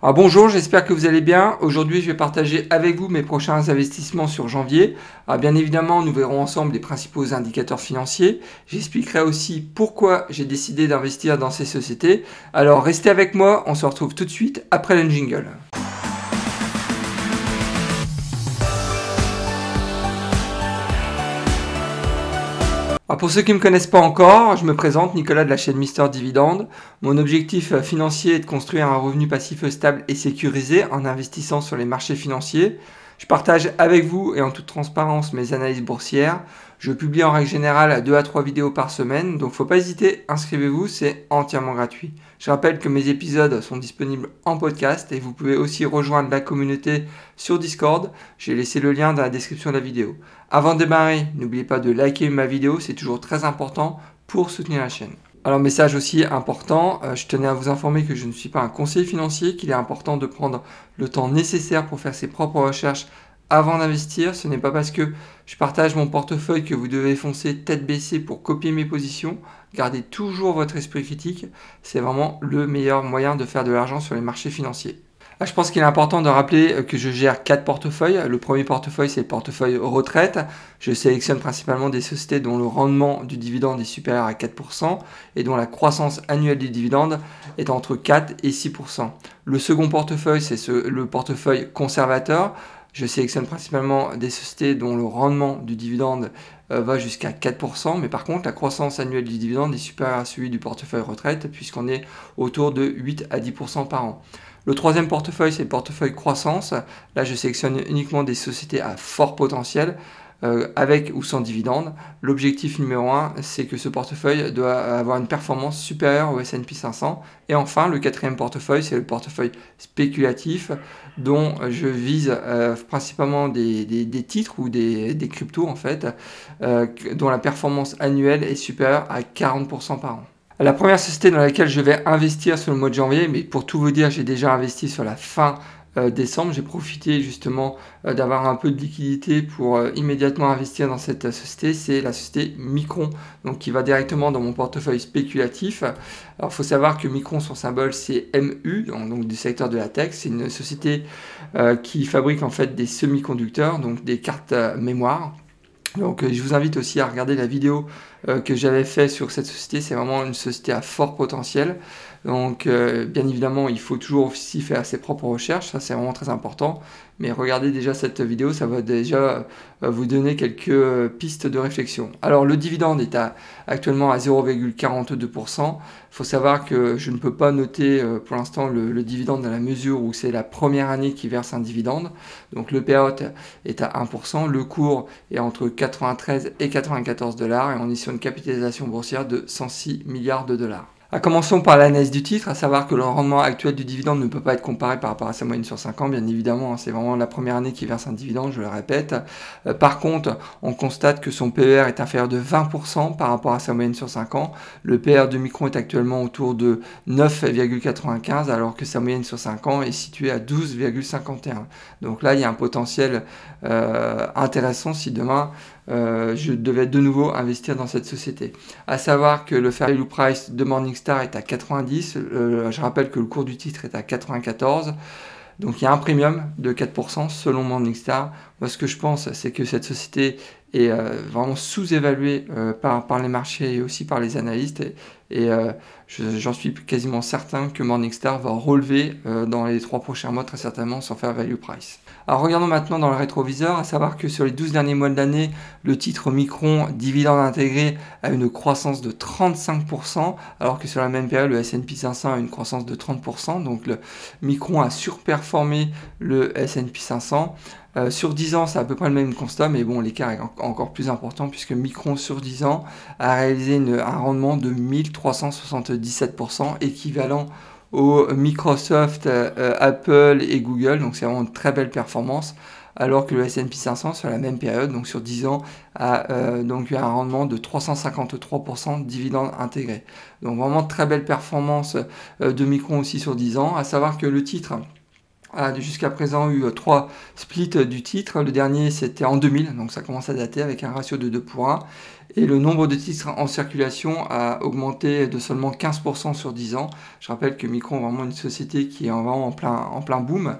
Bonjour, j'espère que vous allez bien. Aujourd'hui, je vais partager avec vous mes prochains investissements sur janvier. Bien évidemment, nous verrons ensemble les principaux indicateurs financiers. J'expliquerai aussi pourquoi j'ai décidé d'investir dans ces sociétés. Alors restez avec moi, on se retrouve tout de suite après le jingle. Pour ceux qui ne me connaissent pas encore, je me présente Nicolas de la chaîne Mister Dividende. Mon objectif euh, financier est de construire un revenu passif stable et sécurisé en investissant sur les marchés financiers. Je partage avec vous et en toute transparence mes analyses boursières. Je publie en règle générale 2 à 3 vidéos par semaine, donc faut pas hésiter, inscrivez-vous, c'est entièrement gratuit. Je rappelle que mes épisodes sont disponibles en podcast et vous pouvez aussi rejoindre la communauté sur Discord. J'ai laissé le lien dans la description de la vidéo. Avant de démarrer, n'oubliez pas de liker ma vidéo, c'est toujours très important pour soutenir la chaîne. Alors message aussi important, euh, je tenais à vous informer que je ne suis pas un conseiller financier, qu'il est important de prendre le temps nécessaire pour faire ses propres recherches avant d'investir. Ce n'est pas parce que je partage mon portefeuille que vous devez foncer tête baissée pour copier mes positions. Gardez toujours votre esprit critique, c'est vraiment le meilleur moyen de faire de l'argent sur les marchés financiers. Ah, je pense qu'il est important de rappeler euh, que je gère quatre portefeuilles. Le premier portefeuille, c'est le portefeuille retraite. Je sélectionne principalement des sociétés dont le rendement du dividende est supérieur à 4% et dont la croissance annuelle du dividende est entre 4 et 6%. Le second portefeuille, c'est le portefeuille conservateur. Je sélectionne principalement des sociétés dont le rendement du dividende euh, va jusqu'à 4%, mais par contre la croissance annuelle du dividende est supérieure à celui du portefeuille retraite puisqu'on est autour de 8 à 10% par an. Le troisième portefeuille, c'est le portefeuille croissance. Là, je sélectionne uniquement des sociétés à fort potentiel, euh, avec ou sans dividende. L'objectif numéro un, c'est que ce portefeuille doit avoir une performance supérieure au S&P 500. Et enfin, le quatrième portefeuille, c'est le portefeuille spéculatif, dont je vise euh, principalement des, titres ou des, cryptos, en fait, euh, dont la performance annuelle est supérieure à 40% par an. La première société dans laquelle je vais investir sur le mois de janvier, mais pour tout vous dire, j'ai déjà investi sur la fin euh, décembre. J'ai profité justement euh, d'avoir un peu de liquidité pour euh, immédiatement investir dans cette société. C'est la société Micron, donc qui va directement dans mon portefeuille spéculatif. Alors, il faut savoir que Micron, son symbole, c'est MU, donc, du secteur de la tech. C'est une société qui fabrique en fait des semi-conducteurs, donc des cartes mémoire. Donc je vous invite aussi à regarder la vidéo que j'avais fait sur cette société. C'est vraiment une société à fort potentiel. Donc, euh, bien évidemment, il faut toujours aussi faire ses propres recherches, ça c'est vraiment très important. Mais regardez déjà cette vidéo, ça va déjà euh, vous donner quelques euh, pistes de réflexion. Alors, le dividende est actuellement à 0,42%. Il faut savoir que je ne peux pas noter pour l'instant le, dividende dans la mesure où c'est la première année qui verse un dividende. Donc, le payout est à 1%, le cours est entre 93 et 94 dollars et on est sur une capitalisation boursière de 106 milliards de dollars. Ah, commençons par l'analyse du titre, à savoir que le rendement actuel du dividende ne peut pas être comparé par rapport à sa moyenne sur 5 ans, bien évidemment, hein, c'est vraiment la première année qui verse un dividende, je le répète. Euh, par contre, on constate que son PER est inférieur de 20% par rapport à sa moyenne sur 5 ans. Le PER de Micron est actuellement autour de 9,95 alors que sa moyenne sur 5 ans est située à 12,51. Donc là, il y a un potentiel euh, intéressant si demain euh, je devais de nouveau investir dans cette société. À savoir que le fair value price de Morningstar est à 90. Euh, je rappelle que le cours du titre est à 94. Donc il y a un premium de 4% selon Morningstar. Moi ce que je pense c'est que cette société est euh, vraiment sous-évaluée par, les marchés et aussi par les analystes. J'en suis quasiment certain que Morningstar va relever dans les trois prochains mois très certainement son fair value price. Alors regardons maintenant dans le rétroviseur, à savoir que sur les 12 derniers mois de l'année, le titre Micron dividende intégré a une croissance de 35%, alors que sur la même période, le S&P 500 a une croissance de 30%. Donc le Micron a surperformé le S&P 500. Euh, sur 10 ans, c'est à peu près le même constat, mais bon, l'écart est encore plus important puisque Micron sur 10 ans a réalisé un rendement de 1377%, équivalent au Microsoft, euh, Apple et Google. Donc c'est vraiment une très belle performance. Alors que le S&P 500 sur la même période, donc sur 10 ans, a euh, donc eu un rendement de 353% de dividendes intégrés. Donc vraiment très belle performance euh, de Micron aussi sur 10 ans. À savoir que le titre a jusqu'à présent eu trois splits du titre. Le dernier c'était en 2000, donc ça commence à dater avec un ratio de 2 pour 1. et le nombre de titres en circulation a augmenté de seulement 15% sur 10 ans. Je rappelle que Micron est vraiment une société qui est vraiment en plein, en plein boom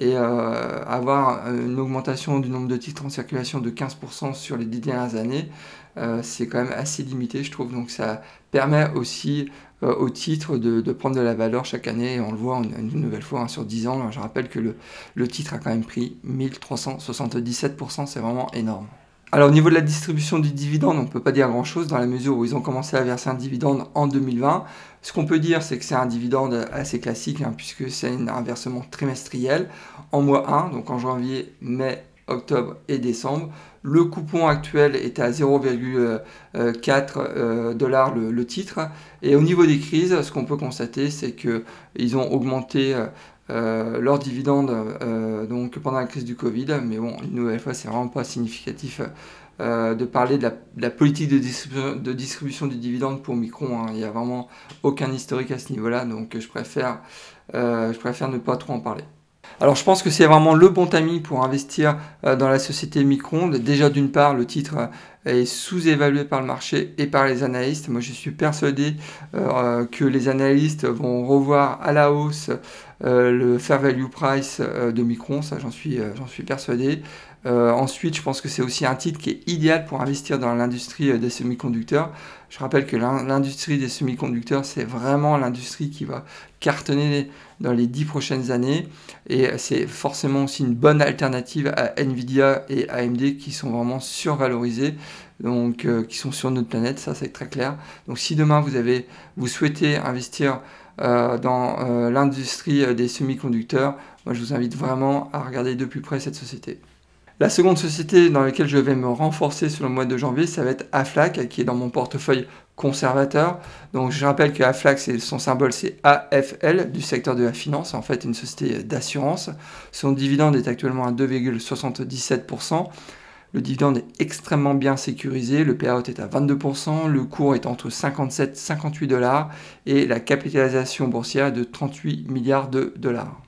et euh, avoir une augmentation du nombre de titres en circulation de 15% sur les 10 dernières années, euh, c'est quand même assez limité je trouve. Donc ça permet aussi euh, au titre de, prendre de la valeur chaque année on le voit une, nouvelle fois hein, sur 10 ans. Je rappelle que le, le titre a quand même pris 1377%, c'est vraiment énorme. Alors au niveau de la distribution du dividende, on ne peut pas dire grand-chose dans la mesure où ils ont commencé à verser un dividende en 2020. Ce qu'on peut dire, c'est que c'est un dividende assez classique, hein, puisque c'est un versement trimestriel en mois 1, donc en janvier, mai, octobre et décembre. Le coupon actuel est à 0,4 euh, dollars le, titre. Et au niveau des crises, ce qu'on peut constater, c'est qu'ils ont augmenté euh, euh, leurs dividendes euh, donc pendant la crise du Covid. Mais bon, une nouvelle fois, c'est vraiment pas significatif de parler de la, politique de distribution, de du dividende pour Micron. Hein. Il n'y a vraiment aucun historique à ce niveau-là, donc je préfère ne pas trop en parler. Alors je pense que c'est vraiment le bon timing pour investir dans la société Micron. Déjà d'une part, le titre est sous-évalué par le marché et par les analystes. Moi je suis persuadé que les analystes vont revoir à la hausse euh, le fair value price euh, de Micron, ça j'en suis, euh, suis persuadé. ensuite, je pense que c'est aussi un titre qui est idéal pour investir dans l'industrie des semi-conducteurs. Je rappelle que l'industrie des semi-conducteurs, c'est vraiment l'industrie qui va cartonner dans les dix prochaines années. Et c'est forcément aussi une bonne alternative à Nvidia et AMD qui sont vraiment survalorisés, donc qui sont sur notre planète, ça c'est très clair. Donc si demain vous, avez, vous souhaitez investir euh, dans euh, l'industrie euh, des semi-conducteurs, moi je vous invite vraiment à regarder de plus près cette société. La seconde société dans laquelle je vais me renforcer sur le mois de janvier, ça va être Aflac, qui est dans mon portefeuille conservateur. Donc je rappelle que Aflac, son symbole c'est AFL du secteur de la finance, en fait une société d'assurance. Son dividende est actuellement à 2,77%. Le dividende est extrêmement bien sécurisé, le payout est à 22%, le cours est entre 57 et 58 dollars et la capitalisation boursière est de 38 milliards de dollars.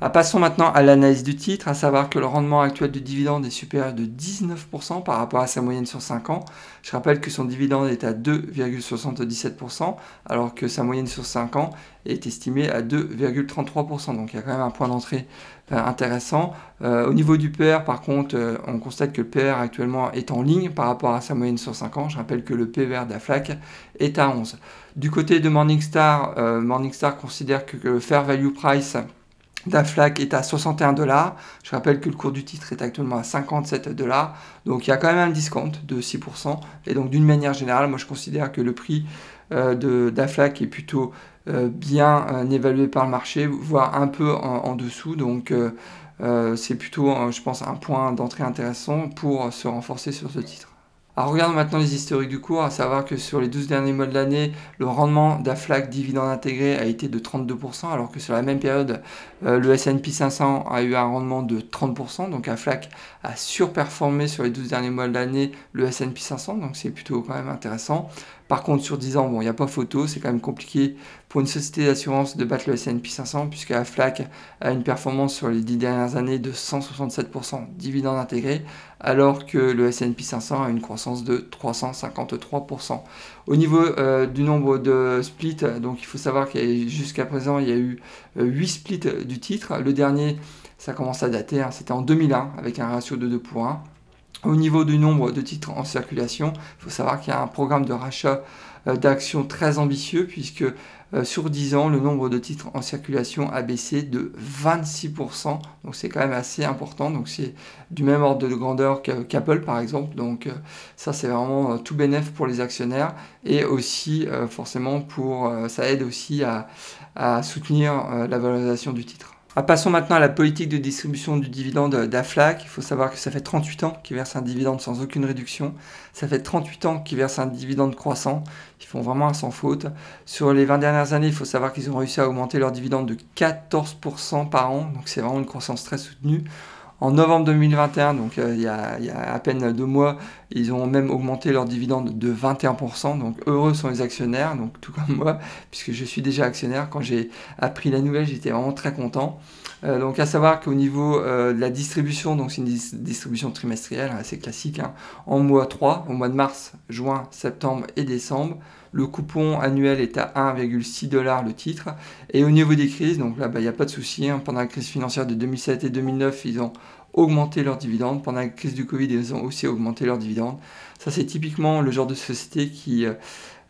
Ah, passons maintenant à l'analyse du titre, à savoir que le rendement actuel du dividende est supérieur de 19% par rapport à sa moyenne sur 5 ans. Je rappelle que son dividende est à 2,77% alors que sa moyenne sur 5 ans est estimée à 2,33%. Donc il y a quand même un point d'entrée euh, intéressant. Euh, au niveau du PR, par contre, euh, on constate que le PR actuellement est en ligne par rapport à sa moyenne sur 5 ans. Je rappelle que le PVR d'Aflac est à 11. Du côté de Morningstar, Morningstar considère que le fair value price d'Aflac est à 61 dollars. Je rappelle que le cours du titre est actuellement à 57 dollars. Donc il y a quand même un discount de 6%. Et donc d'une manière générale, moi je considère que le prix euh, d'Aflac est plutôt euh, bien euh, évalué par le marché, voire un peu en, dessous. Donc c'est plutôt, je pense, un point d'entrée intéressant pour se renforcer sur ce titre. Alors regardons maintenant les historiques du cours, à savoir que sur les 12 derniers mois de l'année, le rendement d'Aflac dividende intégré a été de 32%, alors que sur la même période, euh, le S&P 500 a eu un rendement de 30%, donc Aflac a surperformé sur les 12 derniers mois de l'année le S&P 500, donc c'est plutôt quand même intéressant. Par contre, sur 10 ans, bon, il n'y a pas photo, c'est quand même compliqué pour une société d'assurance de battre le S&P 500, puisque Aflac a une performance sur les 10 dernières années de 167% dividende intégré, alors que le S&P 500 a une croissance de 353%. Au niveau euh, du nombre de splits, donc il faut savoir qu'il jusqu'à présent, il y a eu 8 euh, splits du titre. Le dernier, ça commence à dater, hein, c'était en 2001, avec un ratio de 2 pour 1. Au niveau du nombre de titres en circulation, il faut savoir qu'il y a un programme de rachat euh, d'actions très ambitieux puisque euh, sur 10 ans, le nombre de titres en circulation a baissé de 26%. Donc c'est quand même assez important. Donc c'est du même ordre de grandeur qu'Apple par exemple. Donc euh, ça c'est vraiment tout bénéf pour les actionnaires et aussi forcément pour ça aide aussi à soutenir la valorisation du titre. Ah, passons maintenant à la politique de distribution du dividende d'Aflac. Il faut savoir que ça fait 38 ans qu'ils versent un dividende sans aucune réduction. Ça fait 38 ans qu'ils versent un dividende croissant. Ils font vraiment un sans faute. Sur les 20 dernières années, il faut savoir qu'ils ont réussi à augmenter leur dividende de 14% par an. Donc c'est vraiment une croissance très soutenue. En novembre 2021, donc il, y a, il, y a, à peine deux mois, ils ont même augmenté leur dividende de 21%. Donc heureux sont les actionnaires, donc tout comme moi, puisque je suis déjà actionnaire. Quand j'ai appris la nouvelle, j'étais vraiment très content. Euh, donc à savoir qu'au niveau euh, de la distribution, donc c'est une distribution trimestrielle assez classique, hein, en mois 3, au mois de mars, juin, septembre et décembre. Le coupon annuel est à 1,6 dollars le titre. Et au niveau des crises, donc là, bah, il n'y a pas de souci. Hein. pendant la crise financière de 2007 et 2009, ils ont augmenté leurs dividendes. Pendant la crise du Covid, ils ont aussi augmenté leurs dividendes. Ça, c'est typiquement le genre de société qui,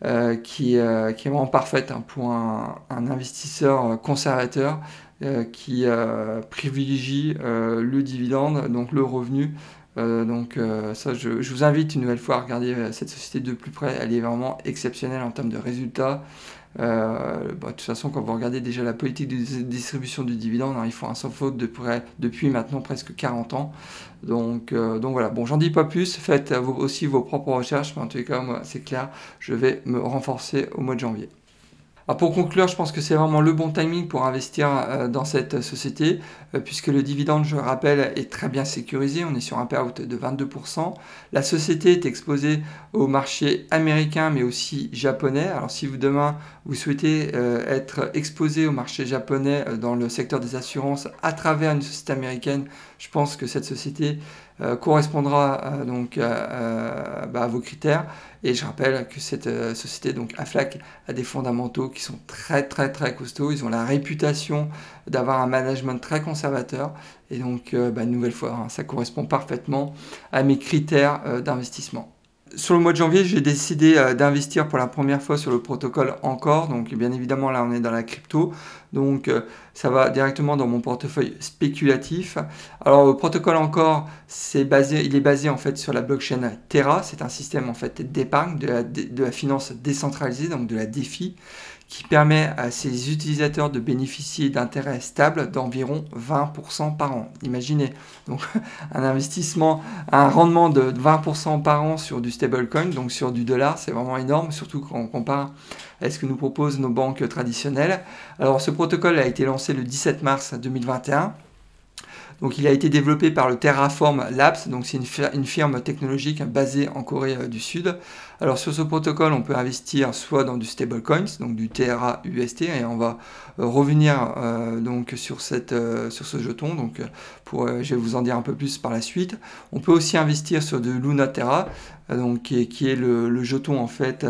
euh, qui, est vraiment parfaite hein, pour un, investisseur conservateur euh, qui euh, privilégie euh, le dividende, donc le revenu. Donc ça, je, vous invite une nouvelle fois à regarder cette société de plus près. Elle est vraiment exceptionnelle en termes de résultats. Bah, de toute façon, quand vous regardez déjà la politique de distribution du dividende, hein, ils font un sans faute depuis maintenant presque 40 ans. Donc, donc voilà, bon, j'en dis pas plus. Faites aussi vos propres recherches, mais en tout cas, moi, c'est clair, je vais me renforcer au mois de janvier pour conclure, je pense que c'est vraiment le bon timing pour investir euh, dans cette société, euh, puisque le dividende, je rappelle, est très bien sécurisé. On est sur un payout de 22%. La société est exposée au marché américain, mais aussi japonais. Alors si vous demain, vous souhaitez euh, être exposé au marché japonais dans le secteur des assurances à travers une société américaine, je pense que cette société euh, correspondra euh, donc euh, bah, à vos critères. Et je rappelle que cette société, donc Aflac, a des fondamentaux qui sont très très très costauds. Ils ont la réputation d'avoir un management très conservateur. Et donc, bah, une nouvelle fois, hein, ça correspond parfaitement à mes critères d'investissement sur le mois de janvier, j'ai décidé euh, d'investir pour la première fois sur le protocole Encore. Donc, bien évidemment, là, on est dans la crypto. Donc, euh, ça va directement dans mon portefeuille spéculatif. Alors, le protocole Encore, c'est basé, il est basé en fait sur la blockchain Terra. C'est un système en fait d'épargne, de la, finance décentralisée, donc de la DeFi qui permet à ses utilisateurs de bénéficier d'intérêts stables d'environ 20% par an. Imaginez, donc un investissement, un rendement de 20% par an sur du stablecoin, donc sur du dollar, c'est vraiment énorme, surtout quand on compare à ce que nous proposent nos banques traditionnelles. Alors ce protocole a été lancé le 17 mars 2021 donc il a été développé par le Terraform Labs, donc c'est une, firme technologique basée en Corée euh, du Sud. Alors sur ce protocole, on peut investir soit dans du stablecoins, donc du TRA UST, et on va euh, revenir euh, donc sur, ce jeton. Donc pour, je vais vous en dire un peu plus par la suite. On peut aussi investir sur de Luna Terra, donc qui est, le, jeton en fait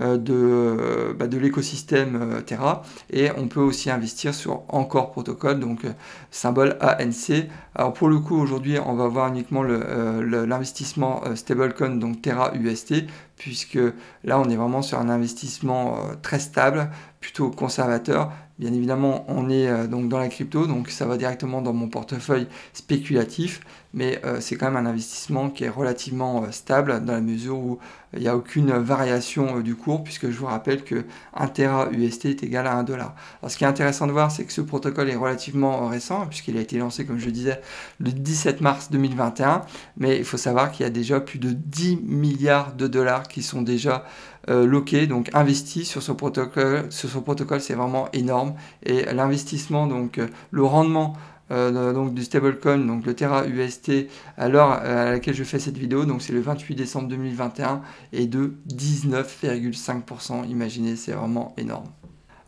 de, euh, bah, de l'écosystème euh, Terra et on peut aussi investir sur Encore Protocol, donc symbole ANC. Alors pour le coup aujourd'hui on va voir uniquement l'investissement stablecoin, donc Terra UST, puisque là on est vraiment sur un investissement très stable, plutôt conservateur. Bien évidemment, on est donc dans la crypto, donc ça va directement dans mon portefeuille spéculatif, mais c'est quand même un investissement qui est relativement stable dans la mesure où il n'y a aucune variation euh, du cours puisque je vous rappelle que 1 Tera UST est égal à 1 dollar. Alors ce qui est intéressant de voir, c'est que ce protocole est relativement récent puisqu'il a été lancé, comme je disais, le 17 mars 2021, mais il faut savoir qu'il y a déjà plus de 10 milliards de dollars qui sont déjà euh, loqués, donc investis sur ce protocole. Sur ce protocole, c'est vraiment énorme et l'investissement, donc euh, le rendement euh, donc du stablecoin, donc le Terra UST, à l'heure à laquelle je fais cette vidéo, donc c'est le 28 décembre 2021, et de 19,5%. Imaginez, c'est vraiment énorme.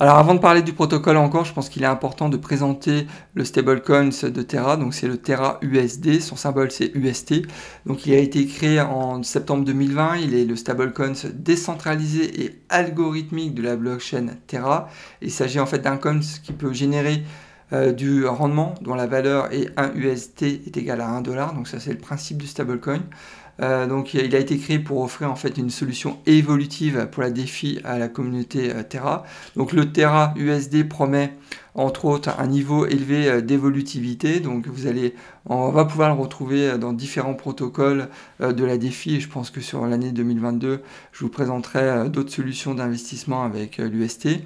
Alors avant de parler du protocole encore, je pense qu'il est important de présenter le stablecoin de Terra, donc c'est le Terra USD, son symbole c'est UST. Donc il a été créé en septembre 2020, il est le stablecoin décentralisé et algorithmique de la blockchain Terra. Il s'agit en fait d'un coin qui peut générer euh, du rendement dont la valeur est 1 UST est égal à 1 dollar. Donc ça c'est le principe du stablecoin. Euh, donc il a été créé pour offrir en fait une solution évolutive pour la défi à la communauté euh, Terra. Donc le Terra USD promet entre autres un niveau élevé d'évolutivité. Donc vous allez, on va pouvoir le retrouver dans différents protocoles de la défi. Et je pense que sur l'année 2022, je vous présenterai d'autres solutions d'investissement avec l'UST.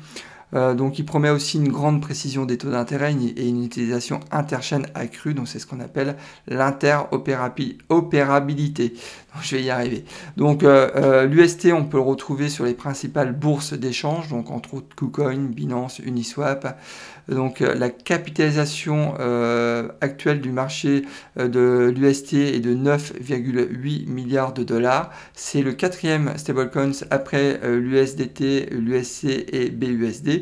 Euh, donc il promet aussi une grande précision des taux d'intérêt et une utilisation interchaîne accrue, donc c'est ce qu'on appelle l'interopérabilité. Je vais y arriver. Donc euh, euh, l'UST, on peut le retrouver sur les principales bourses d'échange, donc entre autres KuCoin, Binance, Uniswap. Donc la capitalisation actuelle du marché de l'UST est de 9,8 milliards de dollars. C'est le quatrième stablecoin après l'USDT, l'USC et BUSD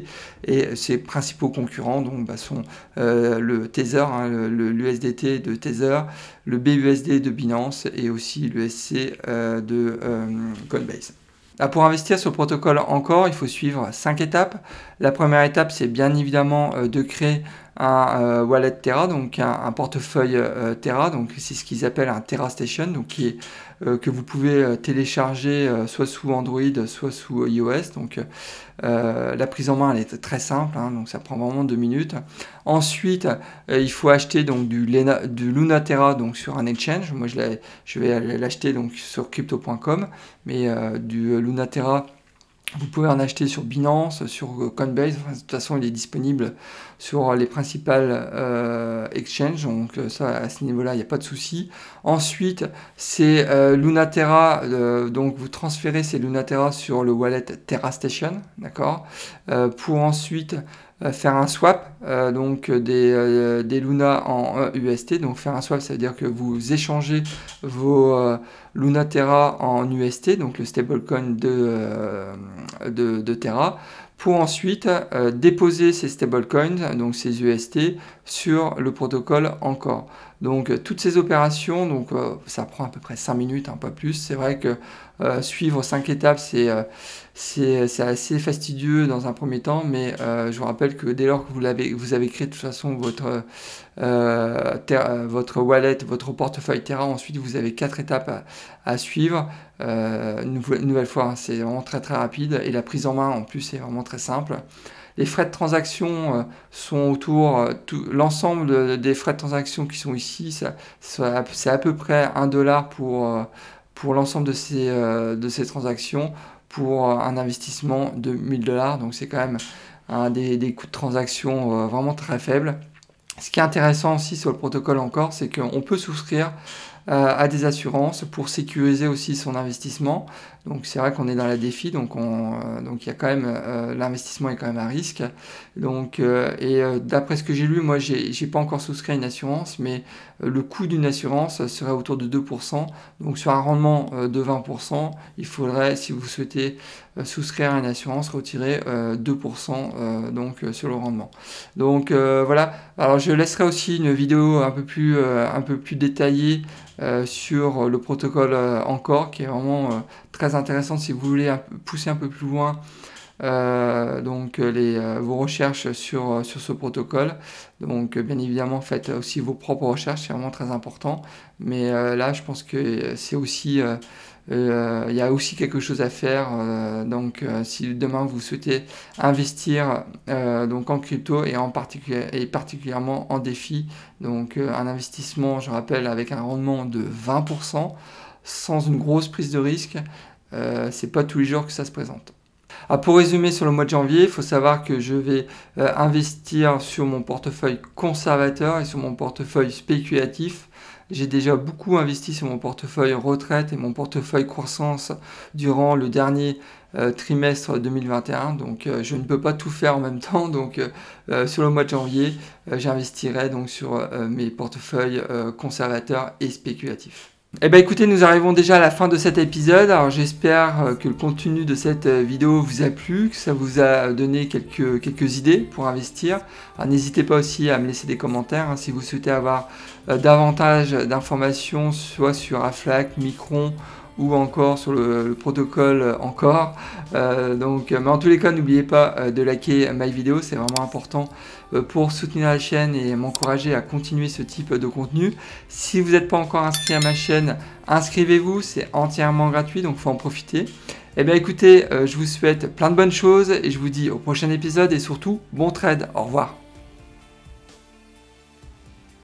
et ses principaux concurrents donc, bah, sont euh, le Tether, hein, l'USDT de Tether, le BUSD de Binance et aussi l'USC euh, de euh, Coinbase. Ah, pour investir sur le protocole encore, il faut suivre cinq étapes. La première étape, c'est bien évidemment de créer un wallet Terra, donc un, portefeuille Terra, donc c'est ce qu'ils appellent un Terra Station, donc qui est euh, que vous pouvez euh, télécharger euh, soit sous Android, soit sous iOS. Donc la prise en main elle est très simple, hein, donc ça prend vraiment deux minutes. Ensuite, il faut acheter donc du, Lunaterra donc sur un exchange. Moi je, vais l'acheter sur crypto.com, mais du Lunaterra vous pouvez en acheter sur Binance, sur Coinbase. de toute façon, il est disponible sur les principales euh, exchanges. Donc euh, ça, à ce niveau-là, il n'y a pas de souci. Ensuite, c'est euh, Lunaterra. donc vous transférez ces Lunaterra sur le wallet TerraStation, d'accord, pour ensuite faire un swap donc des, des Luna en UST. Donc faire un swap, ça veut dire que vous échangez vos Lunaterra en UST, donc le stablecoin de, de, Terra pour ensuite euh, déposer ces stablecoins, donc ces UST, sur le protocole encore. Donc euh, toutes ces opérations, donc euh, ça prend à peu près 5 minutes, un peu plus. C'est vrai que suivre 5 étapes, c'est c'est assez fastidieux dans un premier temps, mais je vous rappelle que dès lors que vous, avez, vous avez créé de toute façon votre, votre wallet, votre portefeuille Terra, ensuite vous avez 4 étapes à, suivre. une, nouvelle fois, hein, c'est vraiment très très rapide et la prise en main en plus c'est vraiment très simple. Les frais de transaction euh, sont autour, euh, l'ensemble des frais de transaction qui sont ici, c'est à peu près 1 dollar pour, euh, pour l'ensemble de ces, de ces transactions pour un investissement de 1000 dollars. Donc c'est quand même des, coûts de transaction vraiment très faibles. Ce qui est intéressant aussi sur le protocole encore, c'est qu'on peut souscrire à des assurances pour sécuriser aussi son investissement. Donc c'est vrai qu'on est dans la défi, donc on, euh, donc il y a quand même euh, l'investissement est quand même à risque. Donc euh, et d'après ce que j'ai lu, moi j'ai, j'ai pas encore souscrit à une assurance, mais le coût d'une assurance serait autour de 2%. Donc sur un rendement de 20%, il faudrait, si vous souhaitez souscrire à une assurance, retirer 2% donc sur le rendement. Donc voilà. Alors je laisserai aussi une vidéo un peu plus un peu plus détaillée sur le protocole encore, qui est vraiment très intéressant si vous voulez pousser un peu plus loin euh, donc les, euh, vos recherches sur, sur ce protocole. Donc bien évidemment faites aussi vos propres recherches, c'est vraiment très important. Mais euh, là je pense que c'est aussi il y a aussi quelque chose à faire. donc si demain vous souhaitez investir donc en crypto et en particulièrement en défi, donc un investissement, je rappelle, avec un rendement de 20% sans une grosse prise de risque, euh, c'est pas tous les jours que ça se présente. Ah, pour résumer sur le mois de janvier, il faut savoir que je vais euh, investir sur mon portefeuille conservateur et sur mon portefeuille spéculatif. J'ai déjà beaucoup investi sur mon portefeuille retraite et mon portefeuille croissance durant le dernier euh, trimestre 2021. Donc je ne peux pas tout faire en même temps. Donc sur le mois de janvier, j'investirai donc sur mes portefeuilles conservateurs et spéculatifs. Eh bien écoutez, nous arrivons déjà à la fin de cet épisode. Alors j'espère euh, que le contenu de cette euh, vidéo vous a plu, que ça vous a donné quelques, quelques idées pour investir. N'hésitez pas aussi à me laisser des commentaires hein, si vous souhaitez avoir euh, davantage d'informations, soit sur Aflac, Micron ou encore sur le, protocole encore. Euh, donc, mais en tous les cas, n'oubliez pas euh, de liker ma vidéo, c'est vraiment important euh, pour soutenir la chaîne et m'encourager à continuer ce type de contenu. Si vous n'êtes pas encore inscrit à ma chaîne, inscrivez-vous, c'est entièrement gratuit, donc faut en profiter. Eh bien écoutez, je vous souhaite plein de bonnes choses et je vous dis au prochain épisode et surtout bon trade. Au revoir.